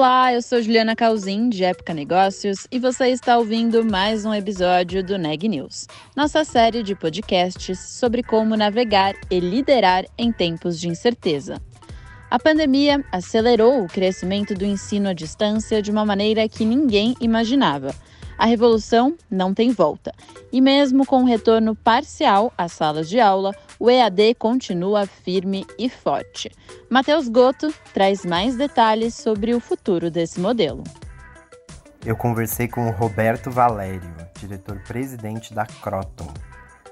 Olá, eu sou Juliana Calzin, de Época Negócios, e você está ouvindo mais um episódio do Neg News, nossa série de podcasts sobre como navegar e liderar em tempos de incerteza. A pandemia acelerou o crescimento do ensino à distância de uma maneira que ninguém imaginava. A revolução não tem volta, e mesmo com o retorno parcial às salas de aula, o EAD continua firme e forte. Matheus Goto traz mais detalhes sobre o futuro desse modelo. Eu conversei com o Roberto Valério, diretor-presidente da Croton.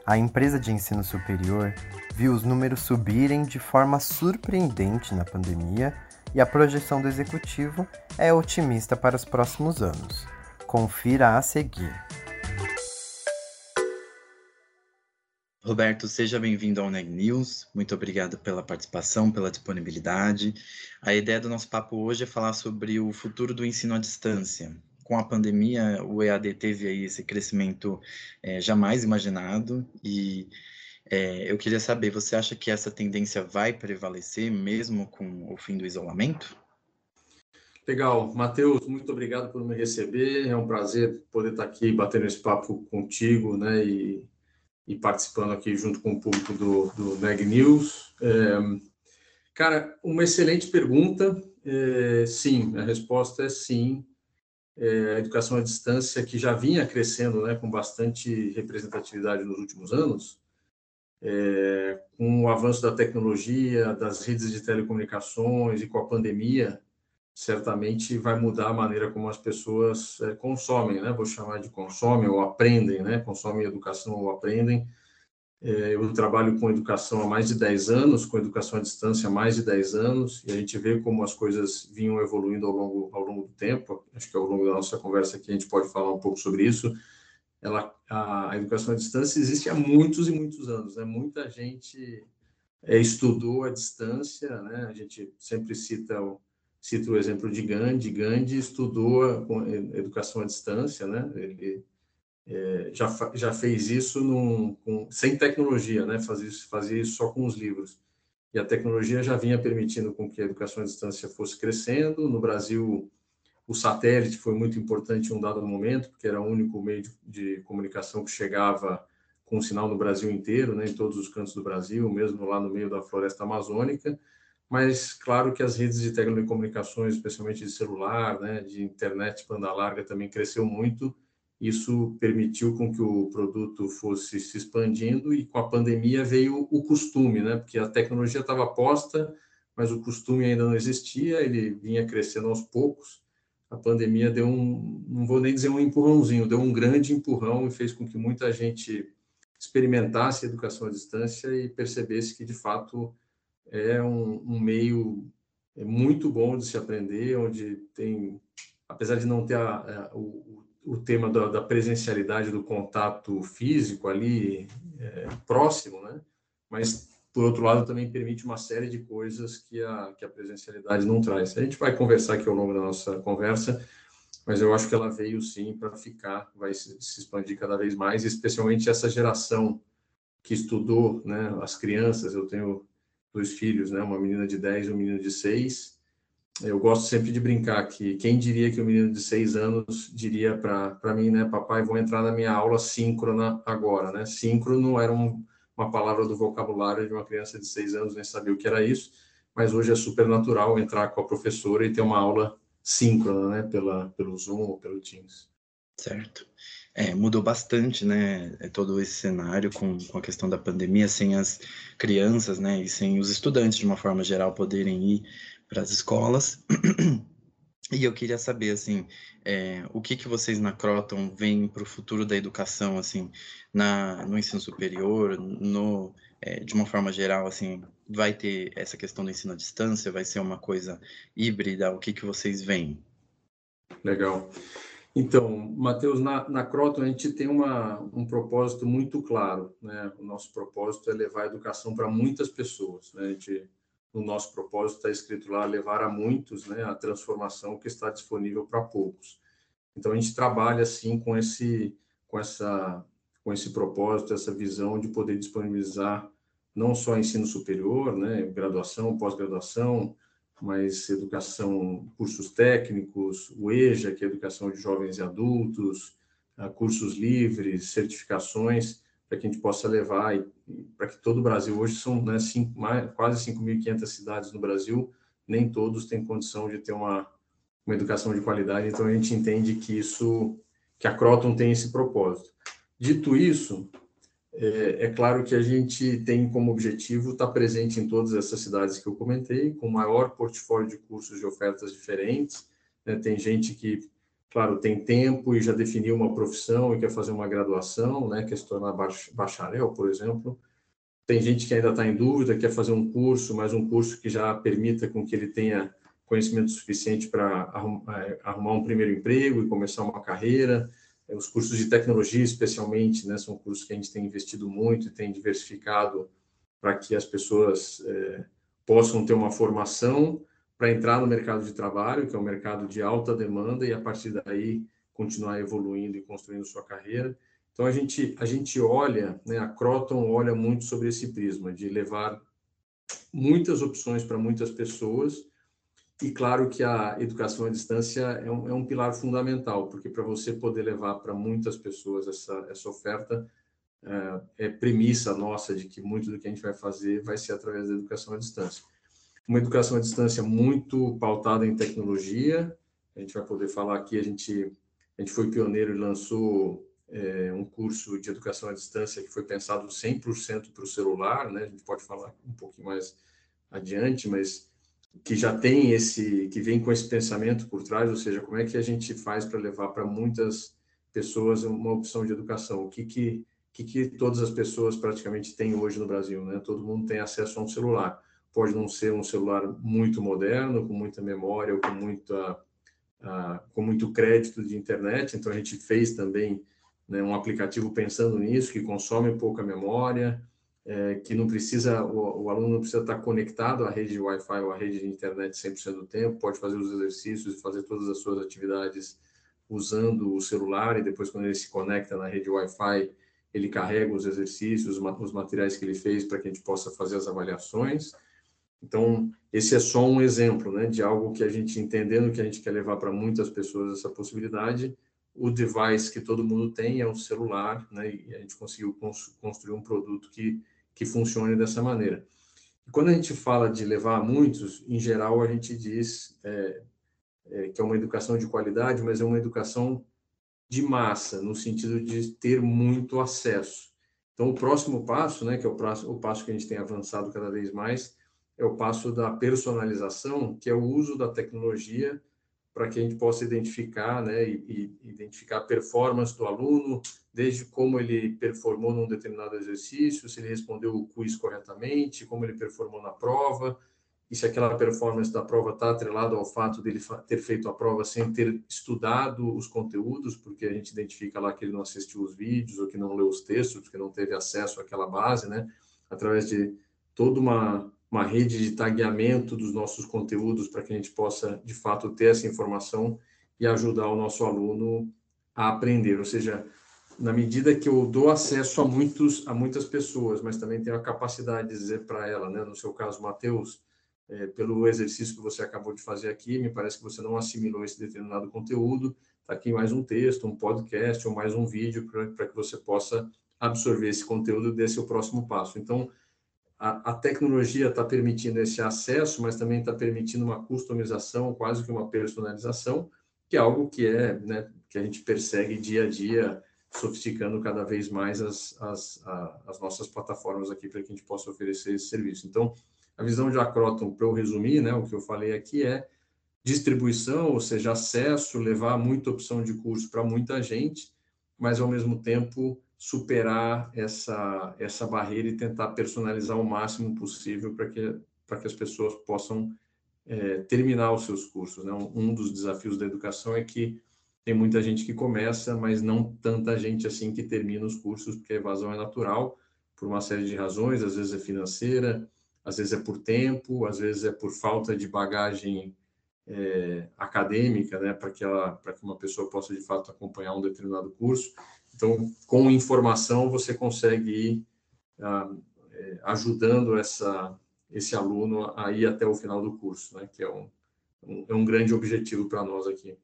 A empresa de ensino superior viu os números subirem de forma surpreendente na pandemia e a projeção do executivo é otimista para os próximos anos. Confira a seguir. Roberto, seja bem-vindo ao Neg News. Muito obrigado pela participação, pela disponibilidade. A ideia do nosso papo hoje é falar sobre o futuro do ensino à distância. Com a pandemia, o EAD teve aí esse crescimento é, jamais imaginado e é, eu queria saber, você acha que essa tendência vai prevalecer mesmo com o fim do isolamento? Legal. Matheus, muito obrigado por me receber. É um prazer poder estar aqui batendo esse papo contigo, né? E e participando aqui junto com o público do, do Neg News. É, cara, uma excelente pergunta. É, sim, a resposta é sim. É, a educação à distância, que já vinha crescendo né, com bastante representatividade nos últimos anos, é, com o avanço da tecnologia, das redes de telecomunicações e com a pandemia, certamente vai mudar a maneira como as pessoas é, consomem, né? Vou chamar de consomem ou aprendem, né? Consomem educação ou aprendem. É, eu trabalho com educação há mais de 10 anos, com educação à distância há mais de 10 anos, e a gente vê como as coisas vinham evoluindo ao longo, ao longo do tempo. Acho que ao longo da nossa conversa aqui a gente pode falar um pouco sobre isso. Ela, a, a educação à distância existe há muitos e muitos anos, né? Muita gente é, estudou à distância, né? A gente sempre cita o Cito o exemplo de Gandhi. Gandhi estudou a educação à distância, né? Ele é, já, já fez isso num, com, sem tecnologia, né? Fazia fazia isso só com os livros. E a tecnologia já vinha permitindo com que a educação à distância fosse crescendo. No Brasil, o satélite foi muito importante em um dado momento, porque era o único meio de, de comunicação que chegava com sinal no Brasil inteiro, né? Em todos os cantos do Brasil, mesmo lá no meio da floresta amazônica mas claro que as redes de telecomunicações, especialmente de celular, né, de internet banda larga, também cresceu muito. Isso permitiu com que o produto fosse se expandindo e com a pandemia veio o costume, né, porque a tecnologia estava posta, mas o costume ainda não existia, ele vinha crescendo aos poucos. A pandemia deu um, não vou nem dizer um empurrãozinho, deu um grande empurrão e fez com que muita gente experimentasse a educação à distância e percebesse que de fato é um, um meio é muito bom de se aprender, onde tem, apesar de não ter a, a, o, o tema da, da, presencialidade, do contato físico ali é, próximo, né? Mas por outro lado também permite uma série de coisas que a, que a presencialidade não traz. A gente vai conversar aqui ao longo da nossa conversa, mas eu acho que ela veio sim para ficar, vai se, se expandir cada vez mais, especialmente essa geração que estudou, né? As crianças, eu tenho dois filhos, né? Uma menina de 10 e um menino de 6. Eu gosto sempre de brincar que quem diria que o um menino de 6 anos diria para mim, né, papai, vou entrar na minha aula síncrona agora, né? Síncrono era um, uma palavra do vocabulário de uma criança de 6 anos, nem sabia o que era isso, mas hoje é super natural entrar com a professora e ter uma aula síncrona, né, pela, pelo Zoom ou pelo Teams. Certo. É, mudou bastante, né, é, todo esse cenário com, com a questão da pandemia, sem as crianças, né, e sem os estudantes, de uma forma geral, poderem ir para as escolas. E eu queria saber, assim, é, o que, que vocês na Croton veem para o futuro da educação, assim, na, no ensino superior, no, é, de uma forma geral, assim, vai ter essa questão do ensino à distância, vai ser uma coisa híbrida, o que, que vocês veem? Legal. Então, Matheus, na, na Croton a gente tem uma, um propósito muito claro. Né? O nosso propósito é levar a educação para muitas pessoas. Né? A gente no nosso propósito está escrito lá levar a muitos, né, a transformação que está disponível para poucos. Então a gente trabalha assim com esse com essa com esse propósito, essa visão de poder disponibilizar não só ensino superior, né, graduação, pós-graduação, mas educação, cursos técnicos, o EJA, que é educação de jovens e adultos, ah, cursos livres, certificações, para que a gente possa levar para que todo o Brasil hoje são né, cinco, mais, quase 5.500 cidades no Brasil, nem todos têm condição de ter uma, uma educação de qualidade, então a gente entende que isso que a Croton tem esse propósito. Dito isso, é, é, claro que a gente tem como objetivo estar presente em todas essas cidades que eu comentei, com maior portfólio de cursos de ofertas diferentes. Né? Tem gente que, claro, tem tempo e já definiu uma profissão e quer fazer uma graduação, né? quer se tornar bacharel, por exemplo. Tem gente que ainda está em dúvida, quer fazer um curso, mas um curso que já permita com que ele tenha conhecimento suficiente para é, arrumar um primeiro emprego e começar uma carreira. É, os cursos de tecnologia, especialmente, né, são cursos que a gente tem investido muito e tem diversificado para que as pessoas é, possam ter uma formação para entrar no mercado de trabalho, que é um mercado de alta demanda, e a partir daí continuar evoluindo e construindo sua carreira. Então a gente a gente olha, né, a Croton olha muito sobre esse prisma de levar muitas opções para muitas pessoas e claro que a educação à distância é um, é um pilar fundamental, porque para você poder levar para muitas pessoas essa, essa oferta, é, é, premissa nossa de que muito do que a gente vai fazer vai ser através da educação à distância. Uma educação à distância muito pautada em tecnologia, a gente vai poder falar aqui, a gente, a gente foi pioneiro e lançou é, um curso de educação à distância que foi pensado 100% para o celular, né? a gente pode falar um pouquinho mais adiante, mas que já tem esse, que vem com esse pensamento por trás, ou seja, como é que a gente faz para levar para muitas pessoas uma opção de educação? O que que, que que todas as pessoas praticamente têm hoje no Brasil, né? Todo mundo tem acesso a um celular. Pode não ser um celular muito moderno, com muita memória ou com muita uh, com muito crédito de internet. Então a gente fez também né, um aplicativo pensando nisso, que consome pouca memória, é, que não precisa, o, o, aluno não precisa estar conectado à rede de Wi-Fi ou à rede de internet 100% do tempo, pode fazer os exercícios e fazer todas as suas atividades usando o celular e depois quando ele se conecta na rede Wi-Fi, ele carrega os exercícios, os materiais que ele fez para que a gente possa fazer as avaliações. Então, esse é só um exemplo né, de algo que a gente, entendendo que a gente quer levar para muitas pessoas essa possibilidade, o device que todo mundo tem é o celular, né, e a gente conseguiu construir um produto que que funcione dessa maneira. E quando a gente fala de levar a muitos, em geral a gente diz é, é, que é uma educação de qualidade, mas é uma educação de massa, no sentido de ter muito acesso. Então, o próximo passo, né, que é o, prazo, o passo que a gente tem avançado cada vez mais, é o passo da personalização, que é o uso da tecnologia para que a gente possa identificar, né, e, e, identificar a performance do aluno, desde como ele performou num determinado exercício, se ele respondeu o quiz corretamente, como ele performou na prova, e se aquela performance da prova está atrelada ao fato dele ter feito a prova sem ter estudado os conteúdos, porque a gente identifica lá que ele não assistiu os vídeos ou que não leu os textos, porque não teve acesso àquela base, né, através de toda uma uma rede de tagueamento dos nossos conteúdos para que a gente possa, de fato, ter essa informação e ajudar o nosso aluno a aprender. Ou seja, na medida que eu dou acesso a, muitos, a muitas pessoas, mas também tenho a capacidade de dizer para ela, né, no seu caso, Matheus, é, pelo exercício que você acabou de fazer aqui, me parece que você não assimilou esse determinado conteúdo, está aqui mais um texto, um podcast ou mais um vídeo para que você possa absorver esse conteúdo e dê seu próximo passo. Então, a, tecnologia está permitindo esse acesso, mas também está permitindo uma customização, quase que uma personalização, que é algo que é, né, que a gente persegue dia a dia, sofisticando cada vez mais as, as, a, as nossas plataformas aqui para que a gente possa oferecer esse serviço. Então, a visão de Acroton, para eu resumir, né, o que eu falei aqui é distribuição, ou seja, acesso, levar muita opção de curso para muita gente, mas ao mesmo tempo superar essa, essa barreira e tentar personalizar o máximo possível para que, que as pessoas possam é, terminar os seus cursos. Né? Um dos desafios da educação é que tem muita gente que começa, mas não tanta gente assim que termina os cursos, porque a evasão é natural, por uma série de razões, às vezes é financeira, às vezes é por tempo, às vezes é por falta de bagagem é, acadêmica, né, para que ela, para que uma pessoa possa de fato acompanhar um determinado curso. Então, com informação você consegue ir ah, é, ajudando essa esse aluno a ir até o final do curso, né, que é um, um, é um grande objetivo para nós aqui.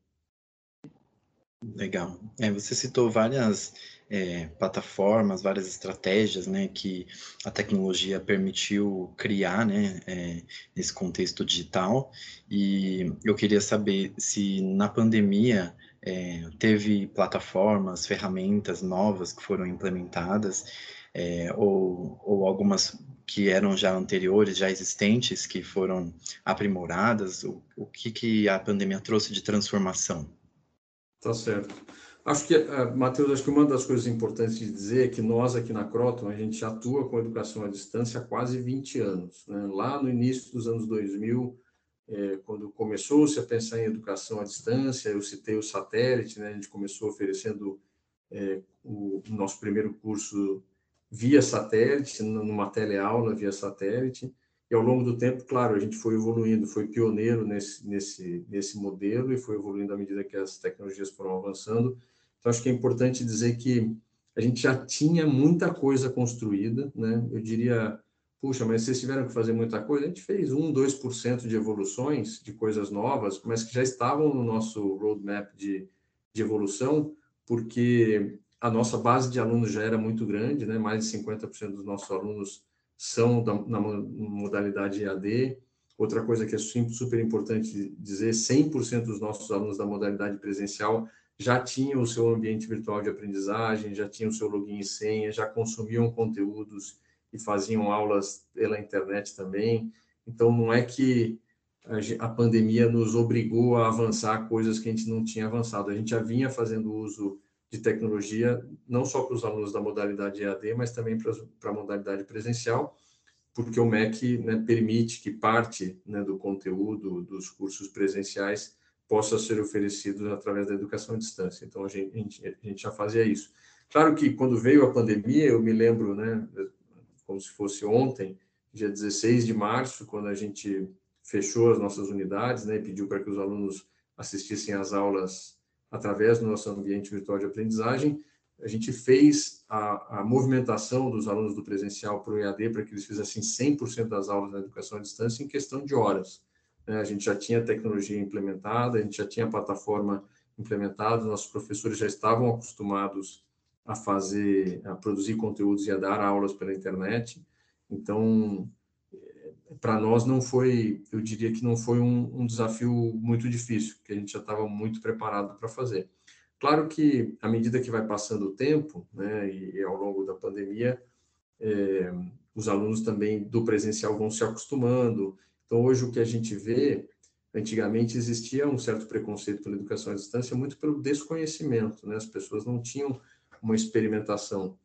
Legal. É, você citou várias é, plataformas, várias estratégias, né, que a tecnologia permitiu criar, né, é, nesse contexto digital. E eu queria saber se na pandemia é, teve plataformas, ferramentas novas que foram implementadas, é, ou, ou algumas que eram já anteriores, já existentes, que foram aprimoradas. O, o que, que a pandemia trouxe de transformação? Tá certo. Acho que, uh, Matheus, acho que uma das coisas importantes de dizer é que nós aqui na Croton, a gente atua com educação à distância há quase 20 anos. Né? Lá no início dos anos 2000, é, quando começou-se a pensar em educação à distância, eu citei o satélite, né? a gente começou oferecendo é, o nosso primeiro curso via satélite, numa teleaula via satélite, e ao longo do tempo, claro, a gente foi evoluindo, foi pioneiro nesse, nesse, nesse modelo e foi evoluindo à medida que as tecnologias foram avançando. Então, acho que é importante dizer que a gente já tinha muita coisa construída, né? Eu diria, puxa, mas vocês tiveram que fazer muita coisa? A gente fez 1, 2% de evoluções, de coisas novas, mas que já estavam no nosso roadmap de, de evolução, porque a nossa base de alunos já era muito grande, né? Mais de 50% dos nossos alunos são da, na modalidade EAD. Outra coisa que é super importante dizer, 100% dos nossos alunos da modalidade presencial já tinham o seu ambiente virtual de aprendizagem, já tinham o seu login e senha, já consumiam conteúdos e faziam aulas pela internet também. Então, não é que a pandemia nos obrigou a avançar coisas que a gente não tinha avançado. A gente já vinha fazendo uso de tecnologia, não só para os alunos da modalidade EAD, mas também para, para a modalidade presencial, porque o MEC né, permite que parte né, do conteúdo dos cursos presenciais possa ser oferecido através da educação à distância. Então, a gente, a gente, já fazia isso. Claro que quando veio a pandemia, eu me lembro, né, como se fosse ontem, dia 16 de março, quando a gente fechou as nossas unidades, né, e pediu para que os alunos assistissem às aulas através do nosso ambiente virtual de aprendizagem, a gente fez a, a movimentação dos alunos do presencial para o EAD para que eles fizessem 100% das aulas na educação à distância em questão de horas. Né? A gente já tinha tecnologia implementada, a gente já tinha a plataforma implementada, nossos professores já estavam acostumados a fazer, a produzir conteúdos e a dar aulas pela internet. Então, para nós não foi, eu diria que não foi um, um desafio muito difícil, que a gente já estava muito preparado para fazer. Claro que à medida que vai passando o tempo, né, e, e ao longo da pandemia, é, os alunos também do presencial vão se acostumando. Então hoje o que a gente vê, antigamente existia um certo preconceito pela educação à distância, muito pelo desconhecimento, né? As pessoas não tinham uma experimentação.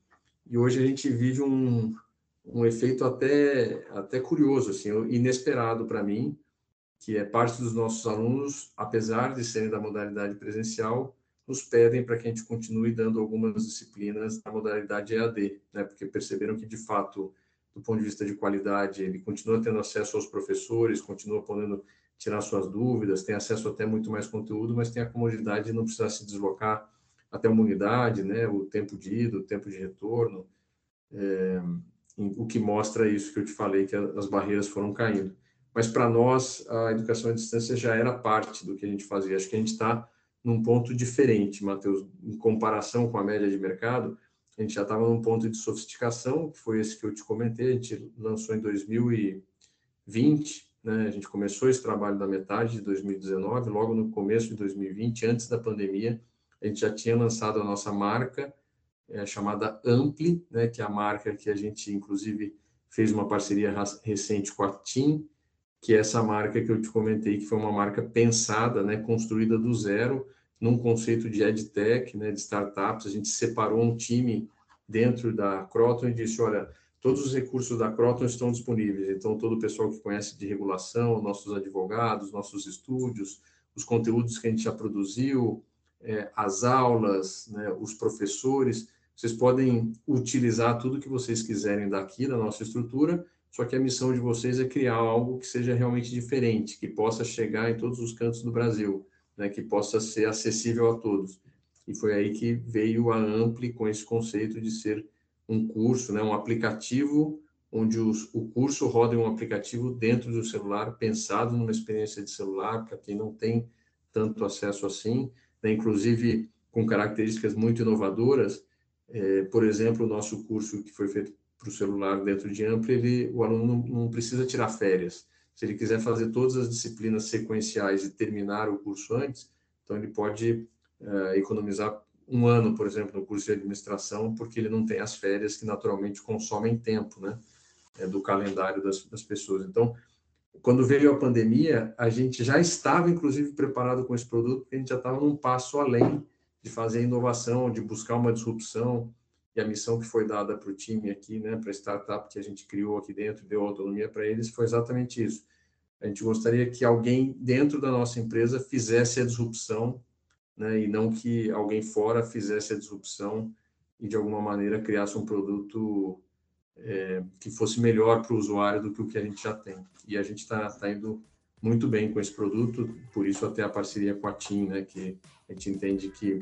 E hoje a gente vive um, um efeito até, até curioso, assim, inesperado para mim, que é parte dos nossos alunos, apesar de serem da modalidade presencial, nos pedem para que a gente continue dando algumas disciplinas na modalidade EAD, né? Porque perceberam que, de fato, do ponto de vista de qualidade, ele continua tendo acesso aos professores, continua podendo tirar suas dúvidas, tem acesso até muito mais conteúdo, mas tem a comodidade de não precisar se deslocar até uma unidade, né? O tempo de ida, o tempo de retorno. É, o que mostra isso que eu te falei, que as barreiras foram caindo. Mas para nós, a educação à distância já era parte do que a gente fazia. Acho que a gente está num ponto diferente, Matheus, em comparação com a média de mercado, a gente já estava num ponto de sofisticação, que foi esse que eu te comentei, a gente lançou em 2020, né? a gente começou esse trabalho da metade de 2019, logo no começo de 2020, antes da pandemia, a gente já tinha lançado a nossa marca, é, chamada Ampli, né, que é a marca que a gente, inclusive, fez uma parceria recente com a TIM, que é essa marca que eu te comentei, que foi uma marca pensada, né, construída do zero, num conceito de edtech, né, de startups. A gente separou um time dentro da Croton e disse, olha, todos os recursos da Croton estão disponíveis. Então, todo o pessoal que conhece de regulação, nossos advogados, nossos estúdios, os conteúdos que a gente já produziu, é, as aulas, né, os professores, vocês podem utilizar tudo que vocês quiserem daqui da nossa estrutura, só que a missão de vocês é criar algo que seja realmente diferente, que possa chegar em todos os cantos do Brasil, né, que possa ser acessível a todos. E foi aí que veio a Ampli com esse conceito de ser um curso, né, um aplicativo onde os, o curso roda em um aplicativo dentro do celular, pensado numa experiência de celular para quem não tem tanto acesso assim, né, inclusive com características muito inovadoras. É, por exemplo, o nosso curso que foi feito para o celular dentro de Ampli, ele, o aluno não, não, precisa tirar férias. Se ele quiser fazer todas as disciplinas sequenciais e terminar o curso antes, então ele pode é, economizar um ano, por exemplo, no curso de administração, porque ele não tem as férias que naturalmente consomem tempo, né? É, do calendário das, das pessoas. Então, quando veio a pandemia, a gente já estava, inclusive, preparado com esse produto, porque a gente já estava num passo além de fazer inovação, de buscar uma disrupção, e a missão que foi dada para o time aqui, né, para a startup que a gente criou aqui dentro, deu autonomia para eles, foi exatamente isso. A gente gostaria que alguém dentro da nossa empresa fizesse a disrupção, né, e não que alguém fora fizesse a disrupção e, de alguma maneira, criasse um produto é, que fosse melhor para o usuário do que o que a gente já tem. E a gente está tá indo muito bem com esse produto, por isso até a parceria com a TIM, né, que a gente entende que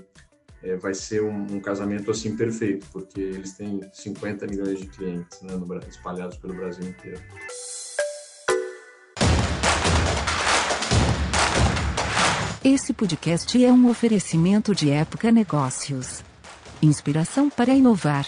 é, vai ser um, um, casamento assim perfeito, porque eles têm 50 milhões de clientes né, no, espalhados pelo Brasil inteiro. Esse podcast é um oferecimento de Época Negócios. Inspiração para inovar.